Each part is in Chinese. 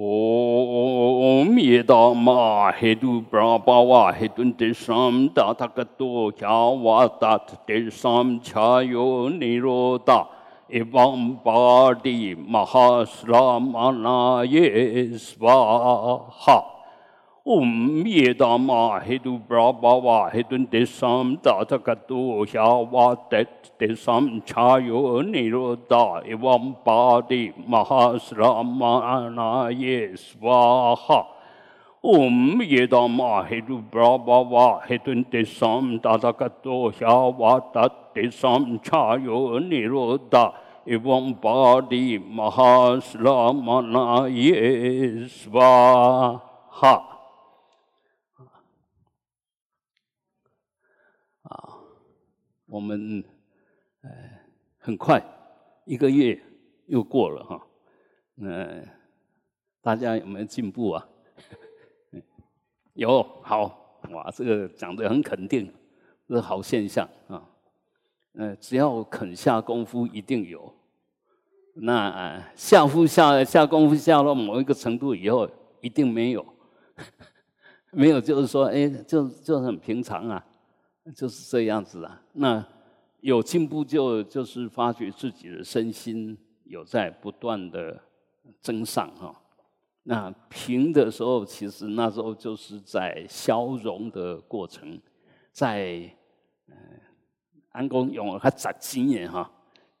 Om Yedama Hedo Brahmawa Hedun Desam Datakato Kyawatat Desam Chayo Niroda Evam Badi Mahasramana Yesvaha Um Miedama hedu Brabhava hedun desam datakatu shavatet desam chayo nirodha evam padi mahasramanaye svaha. Om Yedama Hedu Brabhava Hedun Tesam Dadakato Shavatat Tesam Chayo Nirodha एवं पादी महाश्रमणाय स्वाहा 我们呃很快一个月又过了哈，呃，大家有没有进步啊？有，好哇，这个讲的很肯定，是好现象啊。呃，只要肯下功夫，一定有。那下夫下下功夫下到某一个程度以后，一定没有，没有就是说，哎，就就很平常啊。就是这样子啊，那有进步就就是发觉自己的身心有在不断的增上哈。那平的时候，其实那时候就是在消融的过程，在嗯安公用了他攒经验哈，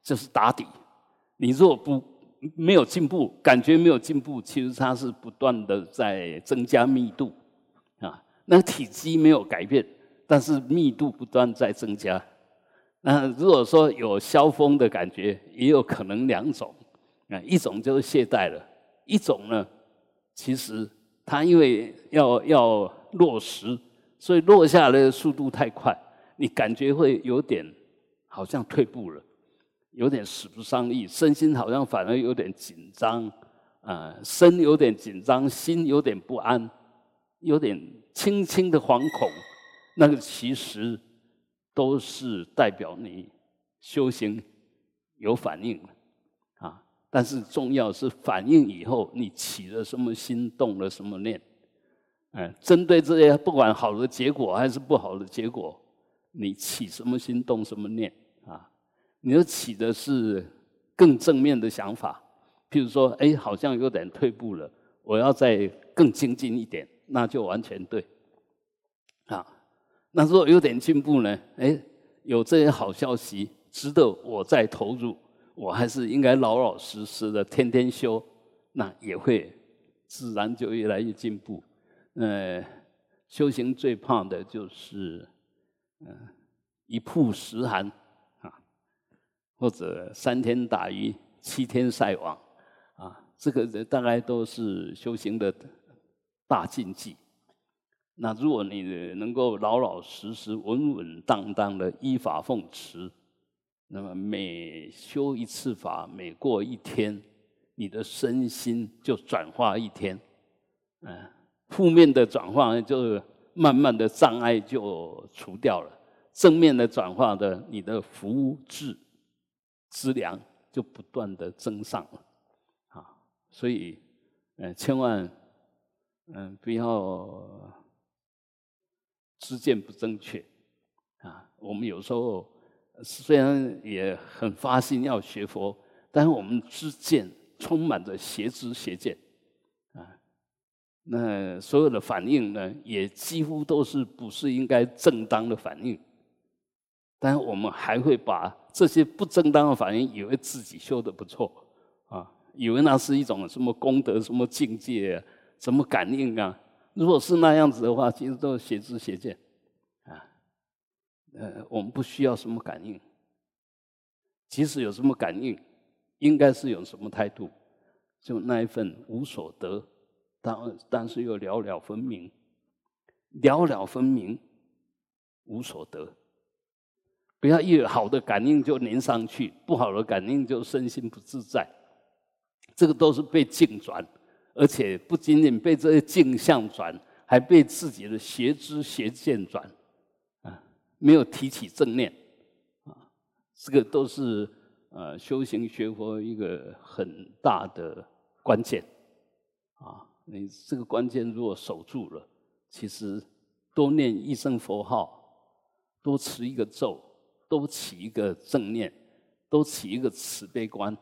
就是打底。你若不没有进步，感觉没有进步，其实它是不断的在增加密度啊，那体积没有改变。但是密度不断在增加，那如果说有消风的感觉，也有可能两种，啊，一种就是懈怠了，一种呢，其实它因为要要落实，所以落下来的速度太快，你感觉会有点好像退步了，有点使不上力，身心好像反而有点紧张，啊，身有点紧张，心有点不安，有点轻轻的惶恐。那个其实都是代表你修行有反应了啊，但是重要是反应以后你起了什么心，动了什么念，嗯，针对这些不管好的结果还是不好的结果，你起什么心，动什么念啊？你要起的是更正面的想法，譬如说，哎，好像有点退步了，我要再更精进一点，那就完全对，那如果有点进步呢？哎，有这些好消息，值得我再投入。我还是应该老老实实的天天修，那也会自然就越来越进步。呃，修行最怕的就是，嗯，一曝十寒啊，或者三天打鱼七天晒网啊，这个大概都是修行的大禁忌。那如果你能够老老实实、稳稳当当的依法奉持，那么每修一次法，每过一天，你的身心就转化一天，嗯，负面的转化就慢慢的障碍就除掉了，正面的转化的，你的福智资粮就不断的增上了，啊，所以，嗯，千万，嗯，不要。知见不正确，啊，我们有时候虽然也很发心要学佛，但是我们知见充满着邪知邪见，啊，那所有的反应呢，也几乎都是不是应该正当的反应，但我们还会把这些不正当的反应，以为自己修的不错，啊，以为那是一种什么功德、什么境界、什么感应啊。如果是那样子的话，其实都是邪知邪见，啊，呃，我们不需要什么感应，即使有什么感应，应该是有什么态度，就那一份无所得，但但是又了了分明，了了分明，无所得，不要一好的感应就粘上去，不好的感应就身心不自在，这个都是被境转。而且不仅仅被这些镜像转，还被自己的邪知邪见转，啊，没有提起正念，啊，这个都是呃修行学佛一个很大的关键，啊，你这个关键如果守住了，其实多念一声佛号，多持一个咒，多起一个正念，多起一个慈悲观，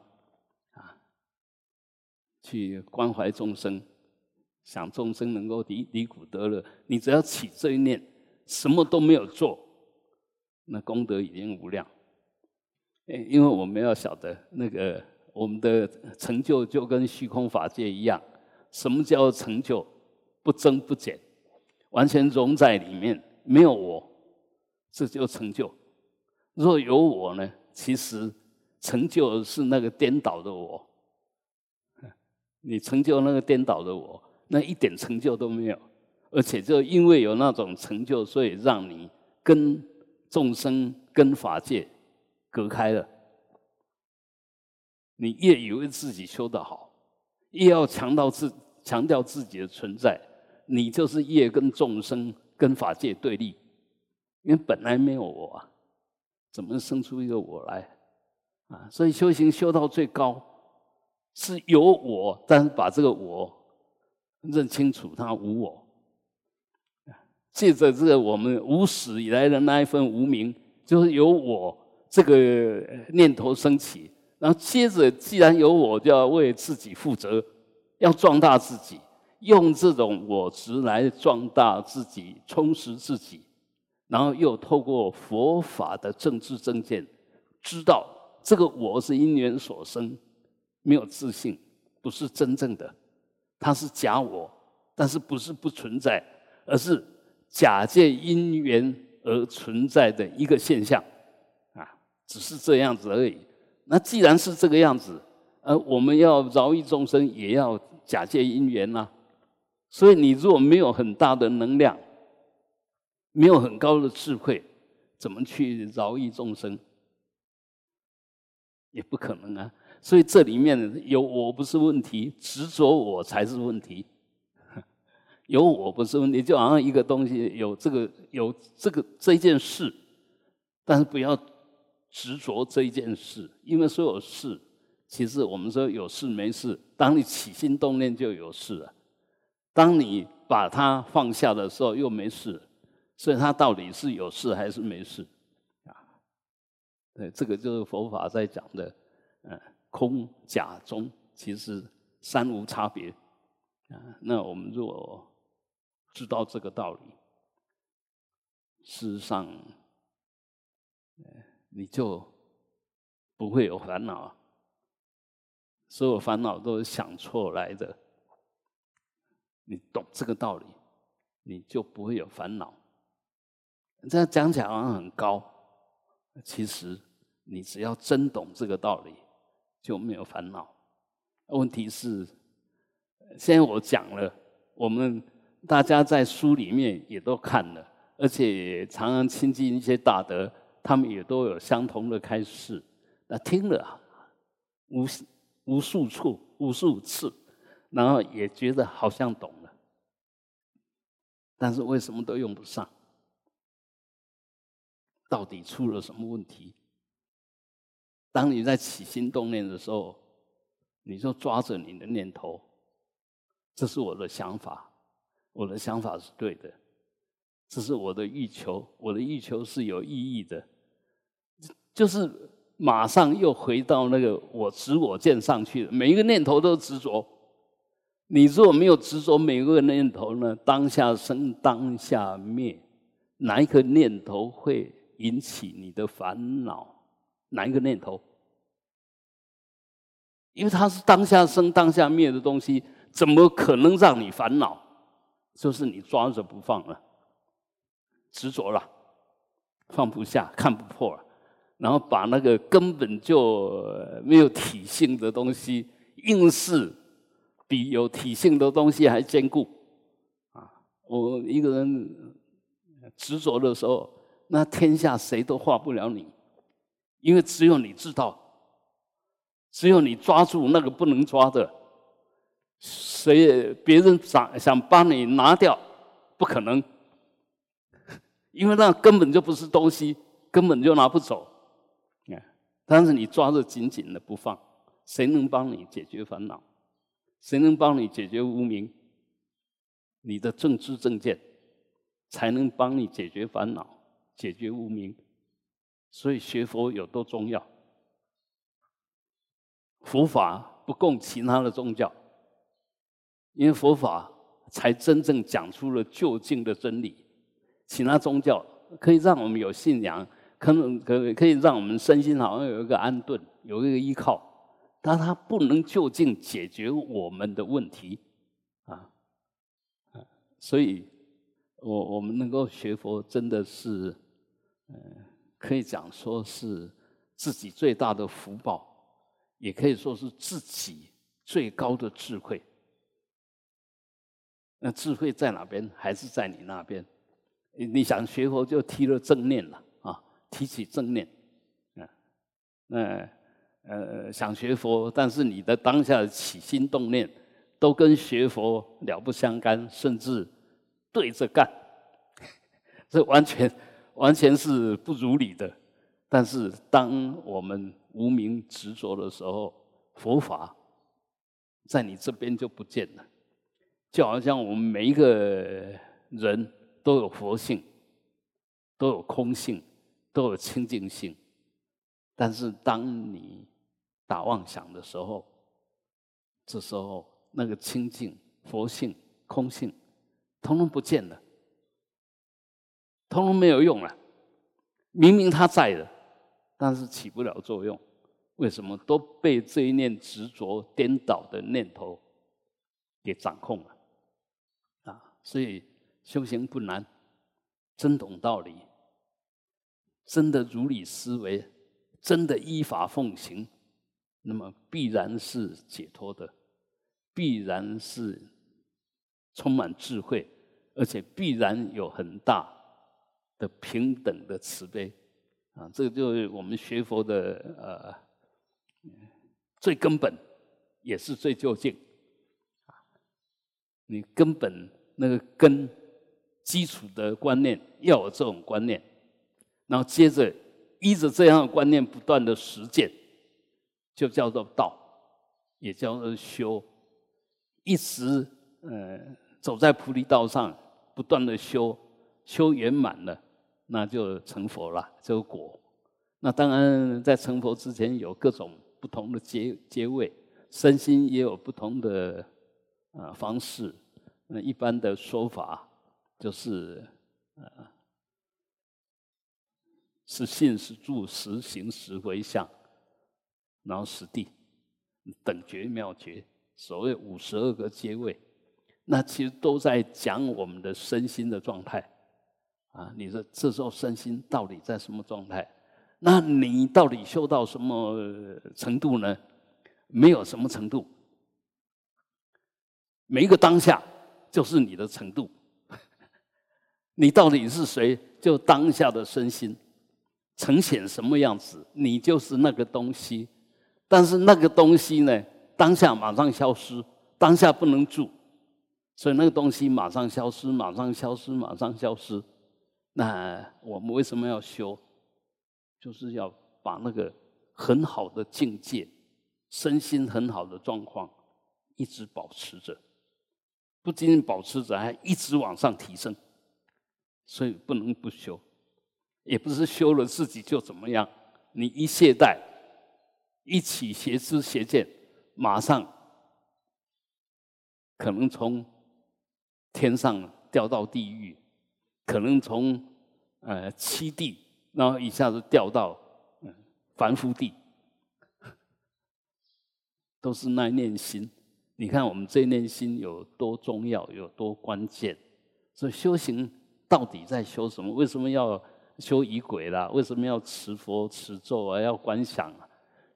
去关怀众生，想众生能够离离苦得乐，你只要起这一念，什么都没有做，那功德已经无量。哎因为我们要晓得，那个我们的成就就跟虚空法界一样，什么叫成就？不增不减，完全融在里面，没有我，这就成就。若有我呢？其实成就是那个颠倒的我。你成就那个颠倒的我，那一点成就都没有，而且就因为有那种成就，所以让你跟众生、跟法界。隔开了，你越以为自己修得好，越要强调自强调自己的存在，你就是越跟众生、跟法界对立。因为本来没有我啊，怎么生出一个我来啊？所以修行修到最高，是有我，但是把这个我认清楚，它无我。借着这个我们无始以来的那一份无名，就是有我。这个念头升起，然后接着，既然有我，就要为自己负责，要壮大自己，用这种我执来壮大自己，充实自己，然后又透过佛法的政治正见，知道这个我是因缘所生，没有自信，不是真正的，它是假我，但是不是不存在，而是假借因缘而存在的一个现象。啊只是这样子而已。那既然是这个样子，呃，我们要饶益众生，也要假借因缘呐。所以你如果没有很大的能量，没有很高的智慧，怎么去饶益众生？也不可能啊。所以这里面有我不是问题，执着我才是问题。有我不是问题，就好像一个东西有这个有这个这件事，但是不要。执着这一件事，因为所有事，其实我们说有事没事，当你起心动念就有事了。当你把它放下的时候，又没事。所以它到底是有事还是没事？啊，对，这个就是佛法在讲的，嗯，空假中，其实三无差别。啊，那我们如果知道这个道理，事实上，你就不会有烦恼，所有烦恼都是想错来的。你懂这个道理，你就不会有烦恼。这样讲起来好像很高，其实你只要真懂这个道理，就没有烦恼。问题是，现在我讲了，我们大家在书里面也都看了，而且常常亲近一些大德。他们也都有相同的开示，那听了无无数处、无数次，然后也觉得好像懂了，但是为什么都用不上？到底出了什么问题？当你在起心动念的时候，你就抓着你的念头，这是我的想法，我的想法是对的，这是我的欲求，我的欲求是有意义的。就是马上又回到那个我执我见上去了，每一个念头都执着。你如果没有执着每一个念头呢？当下生，当下灭，哪一个念头会引起你的烦恼？哪一个念头？因为它是当下生、当下灭的东西，怎么可能让你烦恼？就是你抓着不放了，执着了，放不下，看不破了。然后把那个根本就没有体性的东西，硬是比有体性的东西还坚固。啊，我一个人执着的时候，那天下谁都化不了你，因为只有你知道，只有你抓住那个不能抓的，谁也别人想想把你拿掉，不可能，因为那根本就不是东西，根本就拿不走。但是你抓着紧紧的不放，谁能帮你解决烦恼？谁能帮你解决无名？你的正知正见，才能帮你解决烦恼、解决无明。所以学佛有多重要？佛法不供其他的宗教，因为佛法才真正讲出了究竟的真理。其他宗教可以让我们有信仰，可能可可以让我们身心好像有一个安顿，有一个依靠，但它不能就近解决我们的问题啊。所以，我我们能够学佛，真的是，嗯，可以讲说是自己最大的福报，也可以说是自己最高的智慧。那智慧在哪边？还是在你那边？你想学佛，就提了正念了啊，提起正念，嗯，那呃想学佛，但是你的当下的起心动念。都跟学佛了不相干，甚至对着干，这完全完全是不如理的。但是当我们无名执着的时候，佛法在你这边就不见了。就好像我们每一个人都有佛性，都有空性，都有清净性。但是当你打妄想的时候，这时候。那个清净、佛性、空性，通通不见了，通通没有用了。明明他在的，但是起不了作用。为什么？都被这一念执着、颠倒的念头给掌控了。啊，所以修行不难，真懂道理，真的如理思维，真的依法奉行，那么必然是解脱的。必然是充满智慧，而且必然有很大的平等的慈悲啊！这个就是我们学佛的呃最根本，也是最究竟啊！你根本那个根基础的观念要有这种观念，然后接着依着这样的观念不断的实践，就叫做道，也叫做修。一直呃走在菩提道上，不断的修，修圆满了，那就成佛了，这个果。那当然在成佛之前有各种不同的阶阶位，身心也有不同的啊方式。那一般的说法就是呃是信是住实行实回向，然后实地等觉妙觉。所谓五十二个阶位，那其实都在讲我们的身心的状态啊。你说这时候身心到底在什么状态？那你到底修到什么程度呢？没有什么程度，每一个当下就是你的程度。你到底是谁？就当下的身心呈现什么样子，你就是那个东西。但是那个东西呢？当下马上消失，当下不能住，所以那个东西马上消失，马上消失，马上消失。那我们为什么要修？就是要把那个很好的境界、身心很好的状况一直保持着，不仅仅保持着，还一直往上提升。所以不能不修，也不是修了自己就怎么样。你一懈怠，一起邪知邪见。马上可能从天上掉到地狱，可能从呃七地，然后一下子掉到凡夫地，都是那一念心。你看我们这一念心有多重要，有多关键。所以修行到底在修什么？为什么要修仪轨啦？为什么要持佛持咒啊？要观想啊？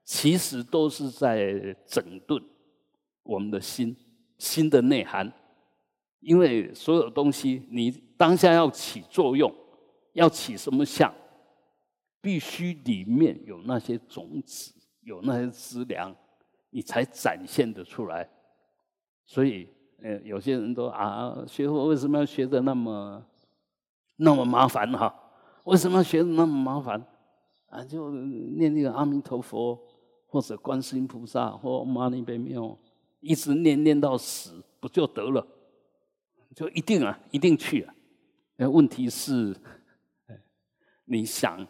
其实都是在整顿我们的心，心的内涵。因为所有东西，你当下要起作用，要起什么相，必须里面有那些种子，有那些资粮，你才展现得出来。所以，呃，有些人都啊，学佛为什么要学的那么那么麻烦哈？为什么要学的那么麻烦？啊，就念那个阿弥陀佛。或者观世音菩萨或玛尼贝妙，一直念念到死，不就得了？就一定啊，一定去啊。那问题是，你想，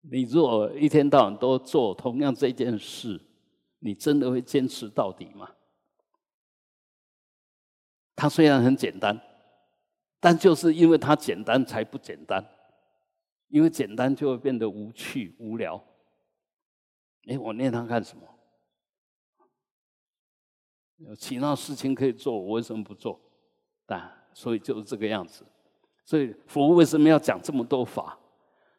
你若一天到晚都做同样这件事，你真的会坚持到底吗？它虽然很简单，但就是因为它简单才不简单，因为简单就会变得无趣无聊。哎，我念它干什么？有其他事情可以做，我为什么不做？但所以就是这个样子。所以佛为什么要讲这么多法？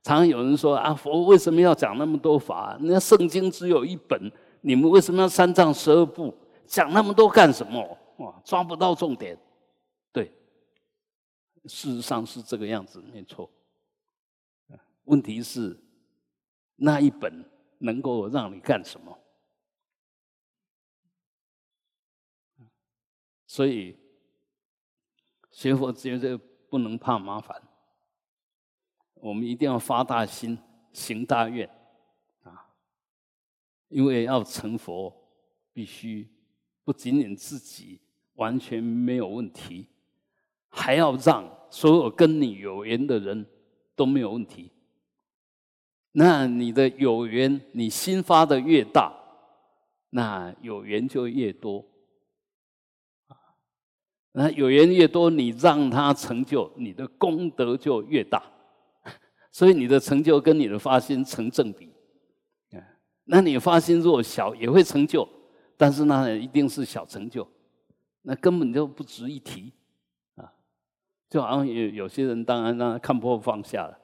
常常有人说啊，佛为什么要讲那么多法？那圣经只有一本，你们为什么要三藏十二部讲那么多干什么？哇，抓不到重点。对，事实上是这个样子，没错。问题是那一本能够让你干什么？所以学佛只有这个。不能怕麻烦，我们一定要发大心、行大愿啊！因为要成佛，必须不仅仅自己完全没有问题，还要让所有跟你有缘的人都没有问题。那你的有缘，你心发的越大，那有缘就越多。那有缘越多，你让他成就，你的功德就越大，所以你的成就跟你的发心成正比。那你发心若小，也会成就，但是那一定是小成就，那根本就不值一提啊！就好像有有些人，当然让他看破放下了，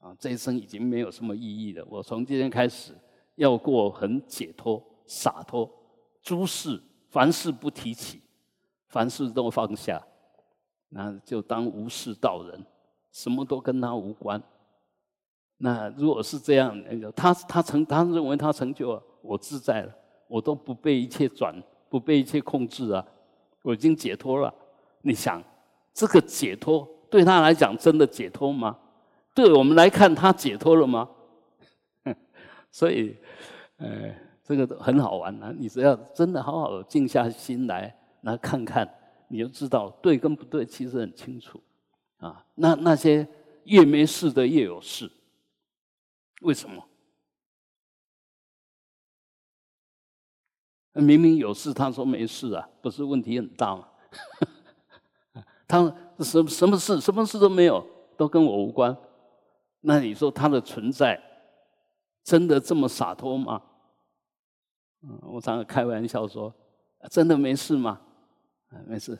啊，这一生已经没有什么意义了。我从今天开始要过很解脱、洒脱，诸事凡事不提起。凡事都放下，那就当无事道人，什么都跟他无关。那如果是这样，他他成，他认为他成就了，我自在了，我都不被一切转，不被一切控制啊，我已经解脱了。你想，这个解脱对他来讲真的解脱吗？对我们来看，他解脱了吗？所以，呃，这个很好玩啊！你只要真的好好静下心来。那看看，你就知道对跟不对，其实很清楚啊。那那些越没事的越有事，为什么？明明有事，他说没事啊，不是问题很大吗？他什什么事，什么事都没有，都跟我无关。那你说他的存在真的这么洒脱吗？嗯，我常常开玩笑说，真的没事吗？啊没事，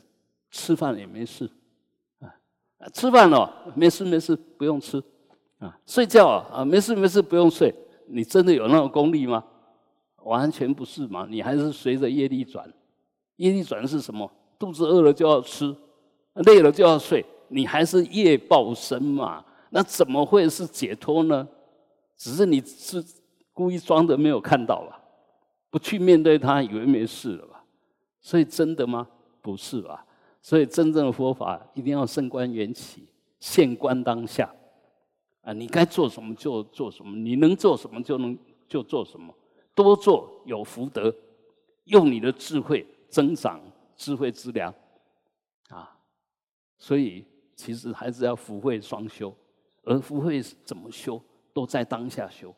吃饭也没事，啊，吃饭哦没事没事不用吃，啊，睡觉啊啊没事没事不用睡，你真的有那种功力吗？完全不是嘛，你还是随着业力转，业力转是什么？肚子饿了就要吃，累了就要睡，你还是业报身嘛？那怎么会是解脱呢？只是你是故意装的没有看到吧？不去面对它，以为没事了吧？所以真的吗？不是吧？所以真正的佛法一定要升观缘起，现观当下。啊，你该做什么就做什么，你能做什么就能就做什么，多做有福德，用你的智慧增长智慧之粮。啊，所以其实还是要福慧双修，而福慧怎么修，都在当下修。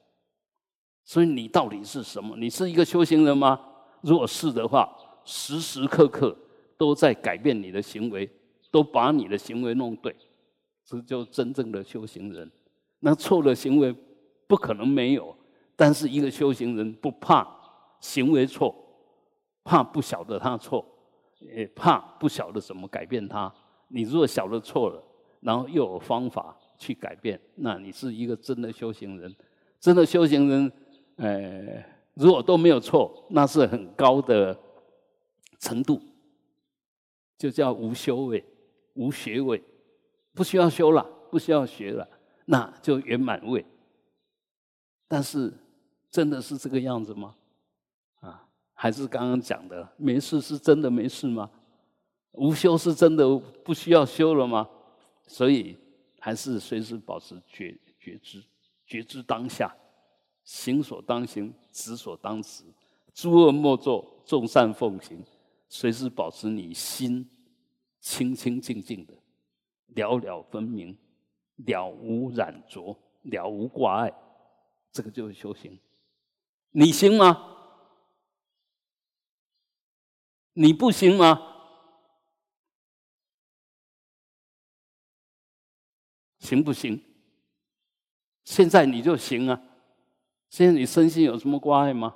所以你到底是什么？你是一个修行人吗？如果是的话，时时刻刻。都在改变你的行为，都把你的行为弄对，这就真正的修行人。那错的行为不可能没有，但是一个修行人不怕行为错，怕不晓得他错，也怕不晓得怎么改变他。你如果晓得错了，然后又有方法去改变，那你是一个真的修行人。真的修行人，呃，如果都没有错，那是很高的程度。就叫无修位、无学位，不需要修了，不需要学了，那就圆满位。但是，真的是这个样子吗？啊，还是刚刚讲的没事是真的没事吗？无修是真的不需要修了吗？所以，还是随时保持觉觉知，觉知当下，行所当行，止所当止，诸恶莫作，众善奉行。随时保持你心清清净净的，了了分明，了无染浊，了无挂碍，这个就是修行。你行吗？你不行吗？行不行？现在你就行啊！现在你身心有什么挂碍吗？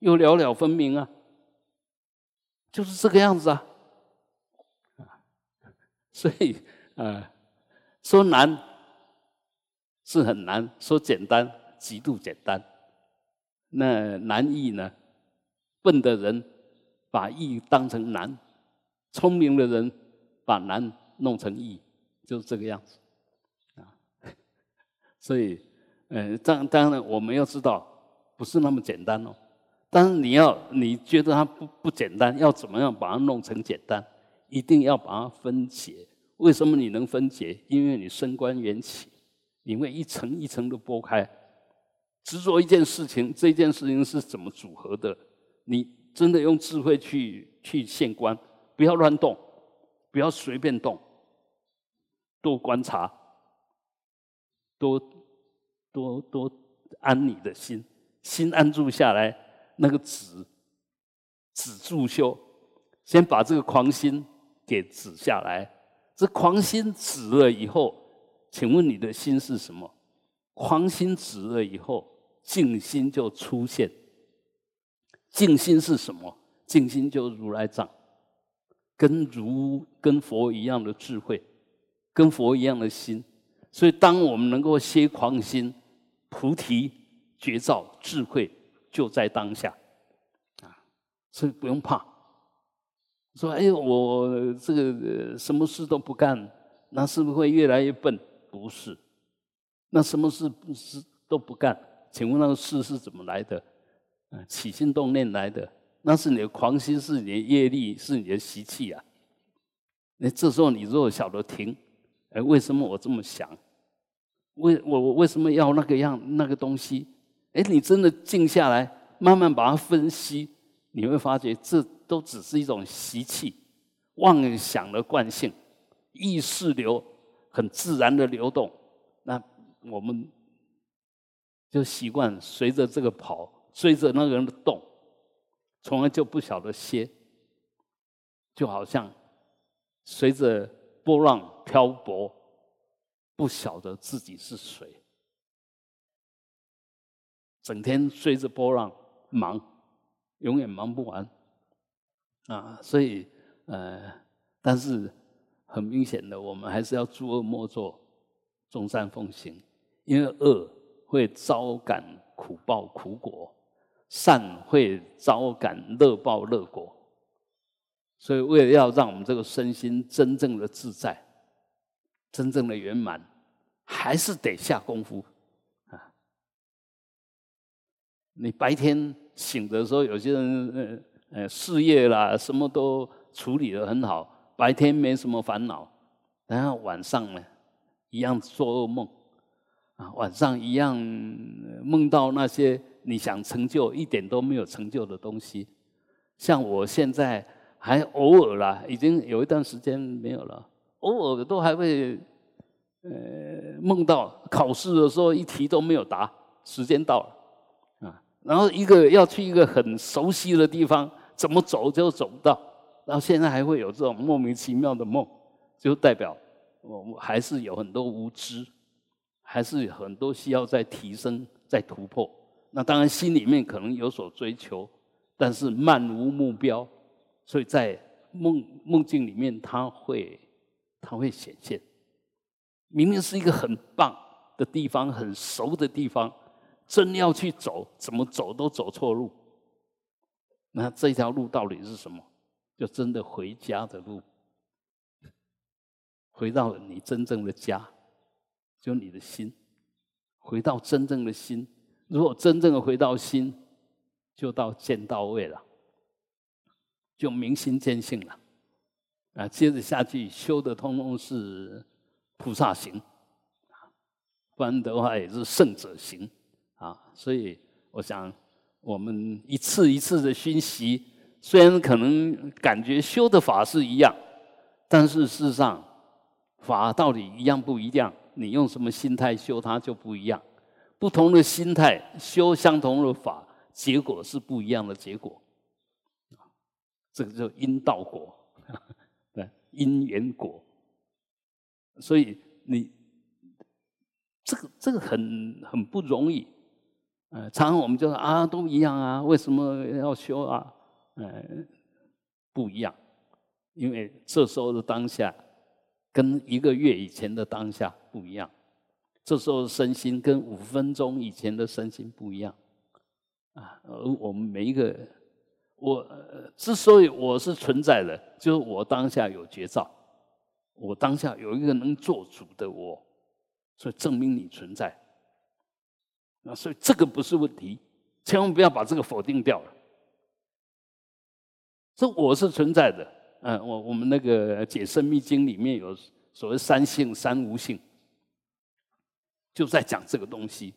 又了了分明啊！就是这个样子啊！所以，呃，说难是很难，说简单极度简单。那难易呢？笨的人把易当成难，聪明的人把难弄成易，就是这个样子啊。所以，呃，当当然我们要知道，不是那么简单哦。但是你要你觉得它不不简单，要怎么样把它弄成简单？一定要把它分解。为什么你能分解？因为你升观缘起，你会一层一层的剥开。执着一件事情，这件事情是怎么组合的？你真的用智慧去去现观，不要乱动，不要随便动，多观察。多多多安你的心，心安住下来，那个止止住修，先把这个狂心给止下来。这狂心止了以后，请问你的心是什么？狂心止了以后，静心就出现。静心是什么？静心就如来藏，跟如跟佛一样的智慧，跟佛一样的心。所以，当我们能够歇狂心，菩提觉照智慧就在当下，啊，所以不用怕。说，哎，我这个什么事都不干，那是不是会越来越笨？不是，那什么事不是都不干？请问那个事是怎么来的？啊，起心动念来的，那是你的狂心，是你的业力，是你的习气啊。那这时候你如果晓得停。哎，为什么我这么想？为我我为什么要那个样那个东西？哎，你真的静下来，慢慢把它分析，你会发觉这都只是一种习气、妄想的惯性，意识流很自然的流动。那我们就习惯随着这个跑，追着那个人的动，从来就不晓得歇，就好像随着。波浪漂泊，不晓得自己是谁，整天追着波浪忙，永远忙不完啊！所以，呃，但是很明显的，我们还是要诸恶莫作，众善奉行，因为恶会招感苦报苦果，善会招感乐报乐果。所以，为了要让我们这个身心真正的自在、真正的圆满，还是得下功夫啊！你白天醒的时候，有些人呃呃事业啦什么都处理的很好，白天没什么烦恼，然后晚上呢，一样做噩梦啊，晚上一样梦到那些你想成就一点都没有成就的东西，像我现在。还偶尔啦，已经有一段时间没有了。偶尔都还会，呃，梦到考试的时候一题都没有答，时间到了，然后一个要去一个很熟悉的地方，怎么走就走不到，然后现在还会有这种莫名其妙的梦，就代表我还是有很多无知，还是很多需要在提升、在突破。那当然心里面可能有所追求，但是漫无目标。所以在梦梦境里面，它会它会显现。明明是一个很棒的地方，很熟的地方，真要去走，怎么走都走错路。那这条路到底是什么？就真的回家的路，回到你真正的家，就你的心，回到真正的心。如果真正的回到心，就到见到位了。就明心见性了，啊，接着下去修的通通是菩萨行，不然的话也是圣者行，啊，所以我想我们一次一次的熏习，虽然可能感觉修的法是一样，但是事实上，法到底一样不一样？你用什么心态修它就不一样。不同的心态修相同的法，结果是不一样的结果。这个叫因道果，对因缘果。所以你这个这个很很不容易。呃，常常我们就说啊，都一样啊，为什么要修啊？呃，不一样，因为这时候的当下跟一个月以前的当下不一样，这时候身心跟五分钟以前的身心不一样啊。而我们每一个，我之所以我是存在的，就是我当下有觉照，我当下有一个能做主的我，所以证明你存在。那所以这个不是问题，千万不要把这个否定掉了。这我是存在的，嗯，我我们那个《解生密经》里面有所谓三性、三无性，就在讲这个东西。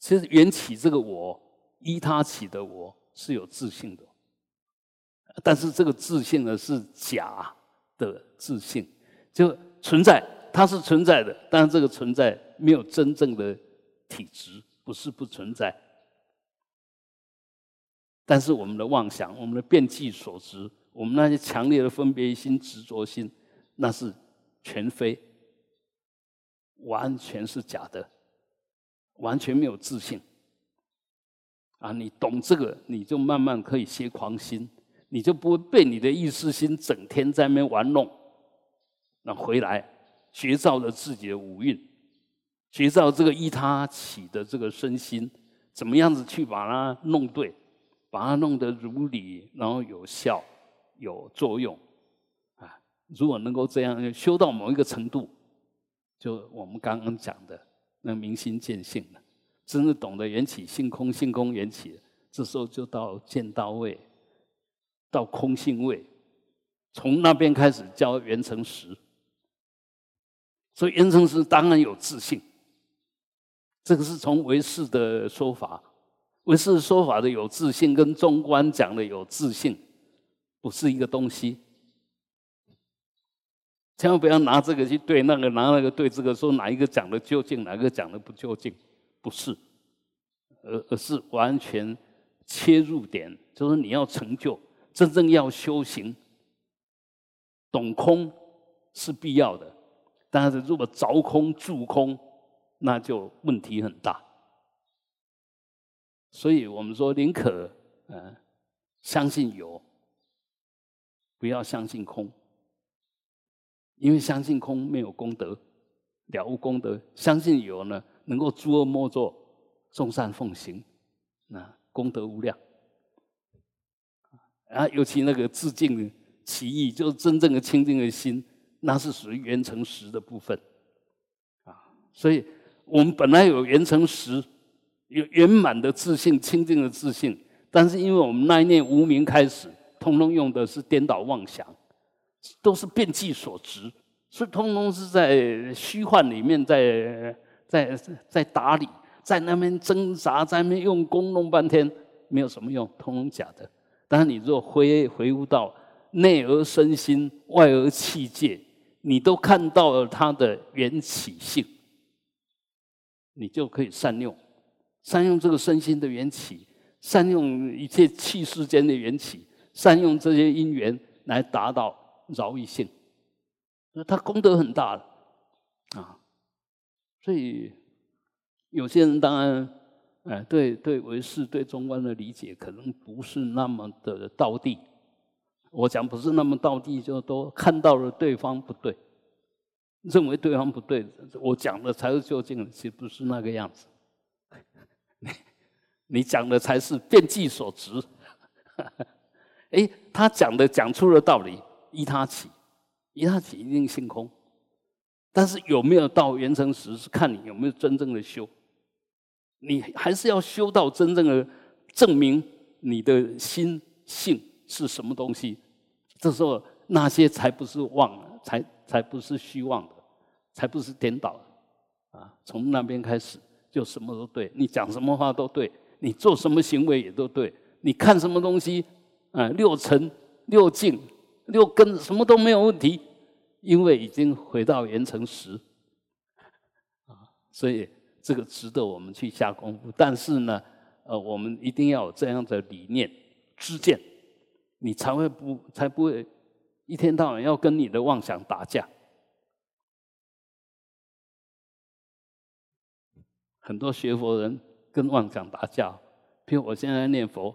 其实缘起这个我，依他起的我是有自信的，但是这个自信呢是假的自信，就存在，它是存在的，但是这个存在没有真正的。体质不是不存在，但是我们的妄想、我们的变计所执、我们那些强烈的分别心、执着心，那是全非，完全是假的，完全没有自信。啊，你懂这个，你就慢慢可以歇狂心，你就不会被你的意识心整天在那边玩弄。那回来觉照了自己的五蕴。学照这个依他起的这个身心，怎么样子去把它弄对，把它弄得如理，然后有效、有作用，啊，如果能够这样修到某一个程度，就我们刚刚讲的那明心见性了，真正懂得缘起性空，性空缘起，这时候就到见到位，到空性位，从那边开始教缘成实，所以缘成实当然有自信。这个是从唯识的说法，唯识说法的有自信，跟中观讲的有自信，不是一个东西。千万不要拿这个去对那个，拿那个对这个，说哪一个讲的究竟，哪个讲的不究竟，不是，而而是完全切入点，就是你要成就，真正要修行，懂空是必要的，但是如果着空住空。那就问题很大，所以我们说宁可嗯相信有，不要相信空，因为相信空没有功德，了无功德；相信有呢，能够诸恶莫作，众善奉行，那功德无量。啊，尤其那个自净其意，就是真正的清净的心，那是属于圆成实的部分，啊，所以。我们本来有圆成实，有圆满的自信、清净的自信，但是因为我们那一念无名开始，通通用的是颠倒妄想，都是变计所执，所以通通是在虚幻里面，在在在打理，在那边挣扎，在那边用功弄半天，没有什么用，通通假的。但是你若回回悟到内而身心，外而气界，你都看到了它的缘起性。你就可以善用，善用这个身心的缘起，善用一切气世间的缘起，善用这些因缘来达到饶益性，那他功德很大啊。所以有些人当然，哎，对对为师、对中观的理解可能不是那么的到地。我讲不是那么到地，就都看到了对方不对。认为对方不对，我讲的才是究竟，其实不是那个样子。你你讲的才是变计所执。哎，他讲的讲出了道理，依他起，依他起一定性空。但是有没有到圆成实，是看你有没有真正的修。你还是要修到真正的证明你的心性是什么东西。这时候那些才不是妄，才。才不是虚妄的，才不是颠倒的，啊！从那边开始就什么都对，你讲什么话都对，你做什么行为也都对，你看什么东西，啊，六尘六境六根什么都没有问题，因为已经回到元成实啊，所以这个值得我们去下功夫。但是呢，呃，我们一定要有这样的理念、知见，你才会不才不会一天到晚要跟你的妄想打架。很多学佛人跟妄想打架，比如我现在念佛，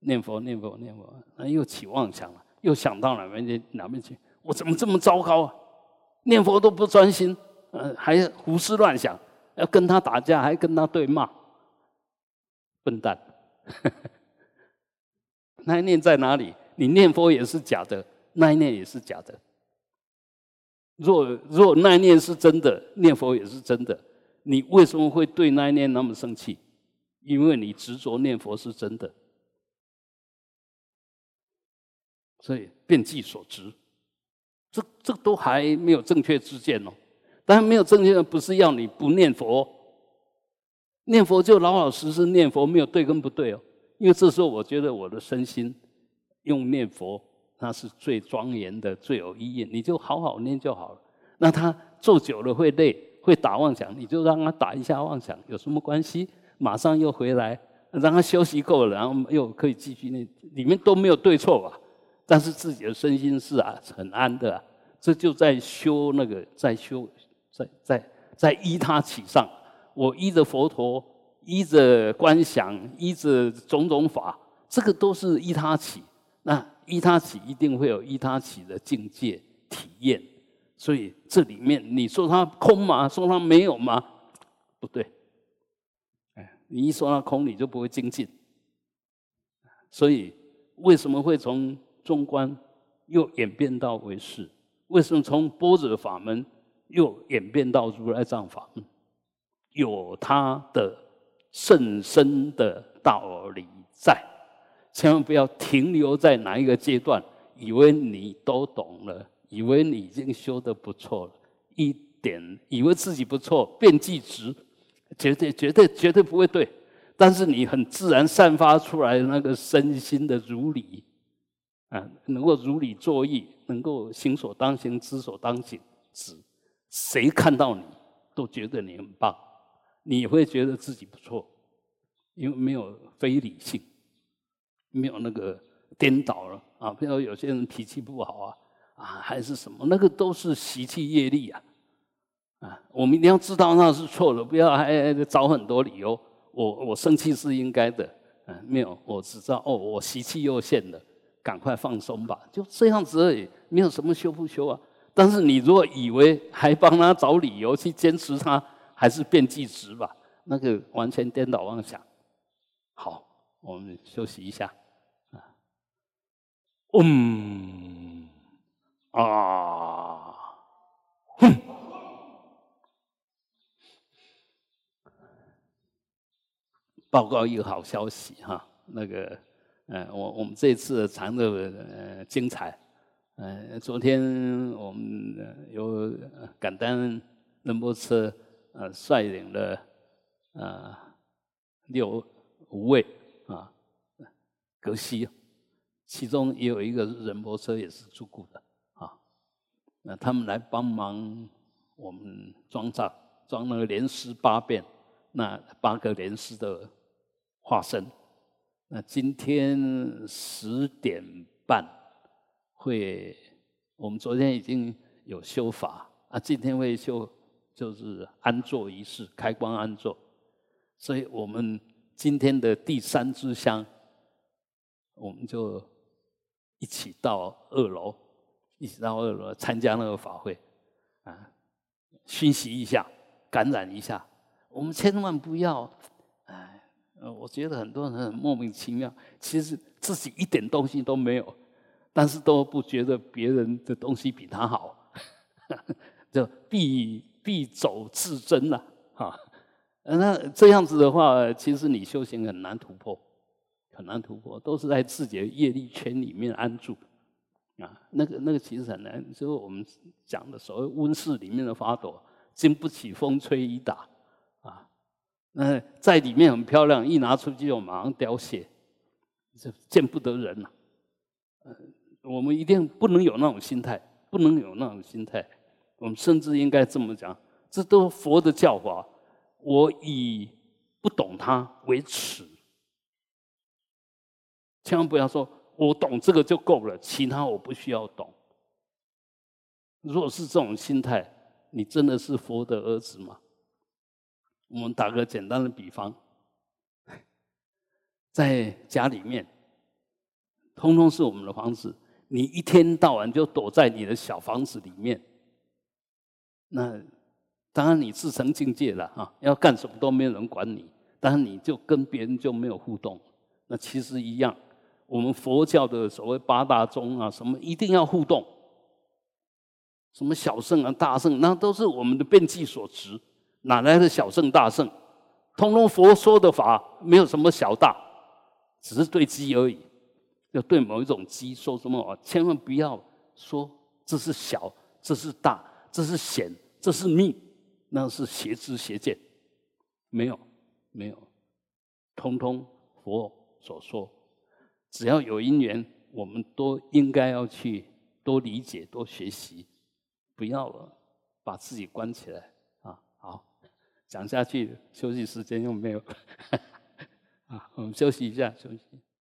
念佛念佛念佛，那又起妄想了，又想到哪边去哪边去？我怎么这么糟糕啊？念佛都不专心，呃，还胡思乱想，要跟他打架，还跟他对骂，笨蛋！那念在哪里？你念佛也是假的，那一念也是假的。若若那一念是真的，念佛也是真的。你为什么会对那一念那么生气？因为你执着念佛是真的，所以变计所执，这这都还没有正确之见哦。当然没有正确，不是要你不念佛，念佛就老老实实念佛，没有对跟不对哦。因为这时候我觉得我的身心用念佛，那是最庄严的、最有意义。你就好好念就好了。那他坐久了会累。会打妄想，你就让他打一下妄想，有什么关系？马上又回来，让他休息够了，然后又可以继续念里面都没有对错吧？但是自己的身心是啊，很安的，这就在修那个，在修，在在在依他起上。我依着佛陀，依着观想，依着种种法，这个都是依他起。那依他起，一定会有依他起的境界体验。所以这里面你说它空吗？说它没有吗？不对，哎，你一说它空，你就不会精进。所以为什么会从中观又演变到唯识？为什么从波若法门又演变到如来藏法门？有它的甚深的道理在，千万不要停留在哪一个阶段，以为你都懂了。以为你已经修的不错了，一点以为自己不错，变计值，绝对绝对绝对不会对。但是你很自然散发出来那个身心的如理，啊，能够如理作意，能够行所当行，知所当行，止。谁看到你都觉得你很棒，你会觉得自己不错，因为没有非理性，没有那个颠倒了啊。比如有些人脾气不好啊。啊，还是什么？那个都是习气业力啊！啊，我们一定要知道那是错的，不要还找很多理由。我我生气是应该的，嗯，没有，我只知道哦，我习气又现了，赶快放松吧，就这样子而已，没有什么修不修啊。但是你如果以为还帮他找理由去坚持他，还是变计值吧，那个完全颠倒妄想。好，我们休息一下啊，嗯。啊！哼！报告一个好消息哈，那个，呃，我我们这次谈的呃精彩，呃，昨天我们有甘丹仁波车呃率领了啊六五位啊格西，其中也有一个仁波车也是出故的啊。那他们来帮忙我们装藏，装那个莲师八变，那八个莲师的化身。那今天十点半会，我们昨天已经有修法啊，今天会修就是安坐仪式，开光安坐。所以我们今天的第三支香，我们就一起到二楼。一起到二楼参加那个法会，啊，熏习一下，感染一下。我们千万不要，哎，我觉得很多人很莫名其妙，其实自己一点东西都没有，但是都不觉得别人的东西比他好，就必必走自珍了，哈。那这样子的话，其实你修行很难突破，很难突破，都是在自己的业力圈里面安住。啊，那个那个其实很难，就是我们讲的所谓温室里面的花朵，经不起风吹雨打，啊，那在里面很漂亮，一拿出去就马上凋谢，这见不得人呐。我们一定不能有那种心态，不能有那种心态。我们甚至应该这么讲：这都佛的教法，我以不懂它为耻。千万不要说我懂这个就够了，其他我不需要懂。如果是这种心态，你真的是佛的儿子吗？我们打个简单的比方，在家里面，通通是我们的房子，你一天到晚就躲在你的小房子里面，那当然你自成境界了啊！要干什么都没有人管你，当然你就跟别人就没有互动。那其实一样，我们佛教的所谓八大宗啊，什么一定要互动。什么小圣啊、大圣，那都是我们的变计所持，哪来的小圣大圣？通通佛说的法，没有什么小大，只是对机而已。要对某一种机说什么啊？千万不要说这是小，这是大，这是显，这是命，那是邪知邪见。没有，没有，通通佛所说，只要有因缘，我们都应该要去多理解、多学习。不要了，把自己关起来啊！好，讲下去，休息时间又没有 啊，我们休息一下，休息。